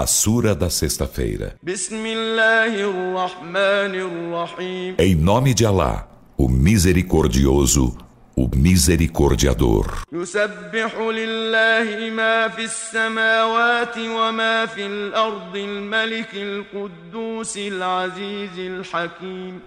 A Sura da Sexta-feira. Em nome de Alá, o Misericordioso, o Misericordiador.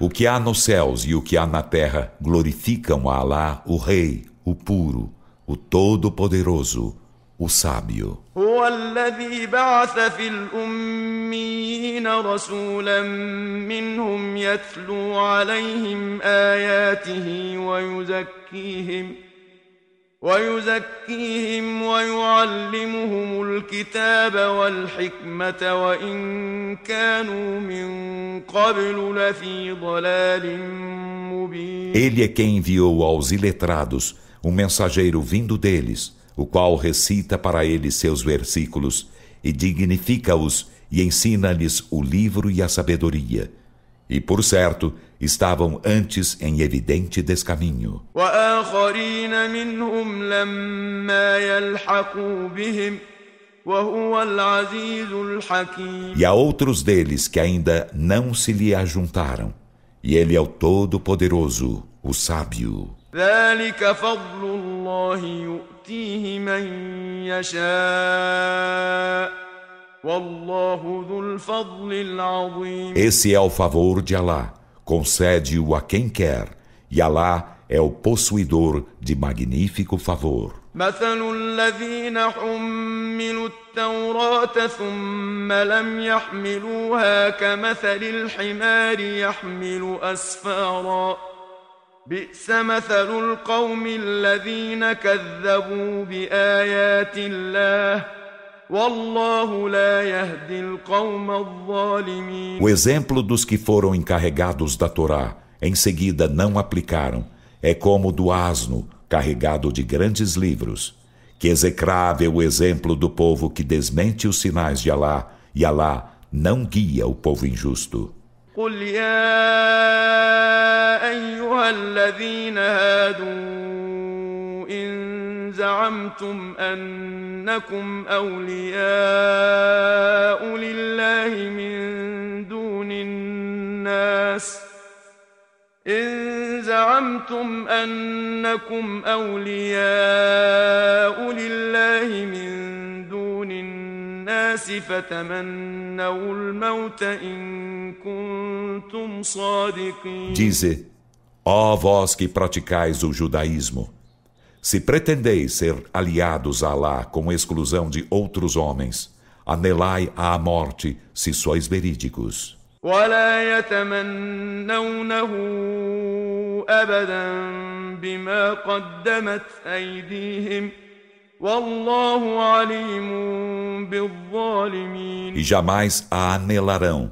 O que há nos céus e o que há na terra glorificam a Alá, o Rei, o Puro, o Todo-Poderoso. O Sábio. هو الذي بعث في الأميين رسولا منهم يتلو عليهم آياته ويزكيهم ويزكيهم ويعلمهم الكتاب والحكمة وإن كانوا من قبل لفي ضلال مبين Ele é quem enviou aos iletrados um mensageiro vindo deles, o qual recita para eles seus versículos e dignifica-os e ensina-lhes o livro e a sabedoria. E por certo, estavam antes em evidente descaminho. E há outros deles que ainda não se lhe ajuntaram, e ele é o Todo-Poderoso, o Sábio. ذلك فضل الله يؤتيه من يشاء. والله ذو الفضل العظيم. Esse é o favor de Alá, concede-o a quem quer, e Alá é o possuidor de magnífico favor. مثل الذين حملوا التوراة ثم لم يحملوها كمثل الحمار يحمل أسفارا. بئس مثل القوم الذين كذبوا بآيات الله والله لا يهدي القوم الظالمين O exemplo dos que foram encarregados da Torá, em seguida não aplicaram, é como o do asno, carregado de grandes livros. Que execrável o exemplo do povo que desmente os sinais de Alá, e Alá não guia o povo injusto. قل يا أيها الذين هادوا إن زعمتم أنكم أولياء لله من دون الناس إن زعمتم أنكم أولياء لله من دون الناس فتمنوا الموت إن Dize, ó vós que praticais o judaísmo, se pretendeis ser aliados a Alá com exclusão de outros homens, anelai à morte se sois verídicos. ولا يتمنونه أبدا بما قدمت أيديهم والله عليم بالظالمين E jamais a anelarão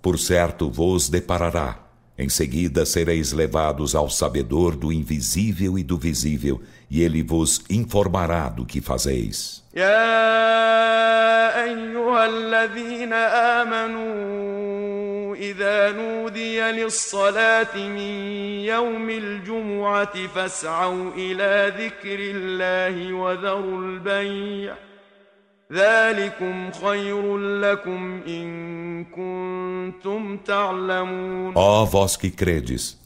por certo vos deparará. Em seguida sereis levados ao sabedor do invisível e do visível, e ele vos informará do que fazeis. يا أيها الذين آمنوا إذا نودي للصلاة من يوم الجمعة فاسعوا إلى ذكر الله وذروا البيع Ó vós que credes,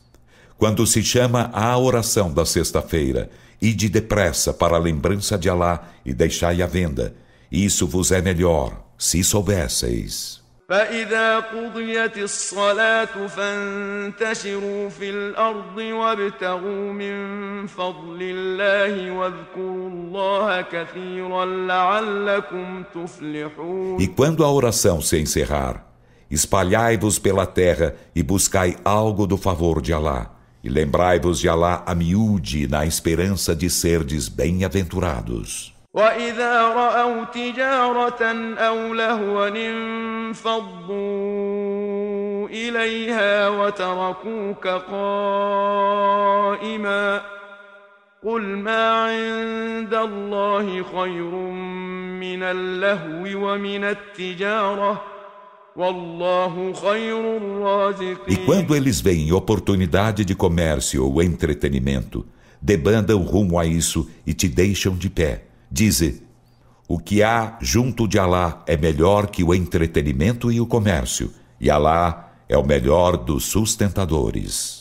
quando se chama à oração da sexta-feira, ide depressa para a lembrança de Alá e deixai a venda. Isso vos é melhor, se soubesseis. فإذا قضيت الصلاة فانتشروا في الأرض وابتغوا من فضل الله واذكروا الله كثيرا لعلكم تفلحون E quando a oração se encerrar, espalhai-vos pela terra e buscai algo do favor de Alá. E lembrai-vos de Alá a miúde na esperança de serdes bem-aventurados. وإذا رأوا تجارة أو لهوا انفضوا إليها وتركوك قائما قل ما عند الله خير من اللهو ومن التجارة والله خير الرازقين E quando eles veem oportunidade de comércio ou entretenimento, debandam rumo a isso e te deixam de pé. Dize: O que há junto de Alá é melhor que o entretenimento e o comércio, e Alá é o melhor dos sustentadores.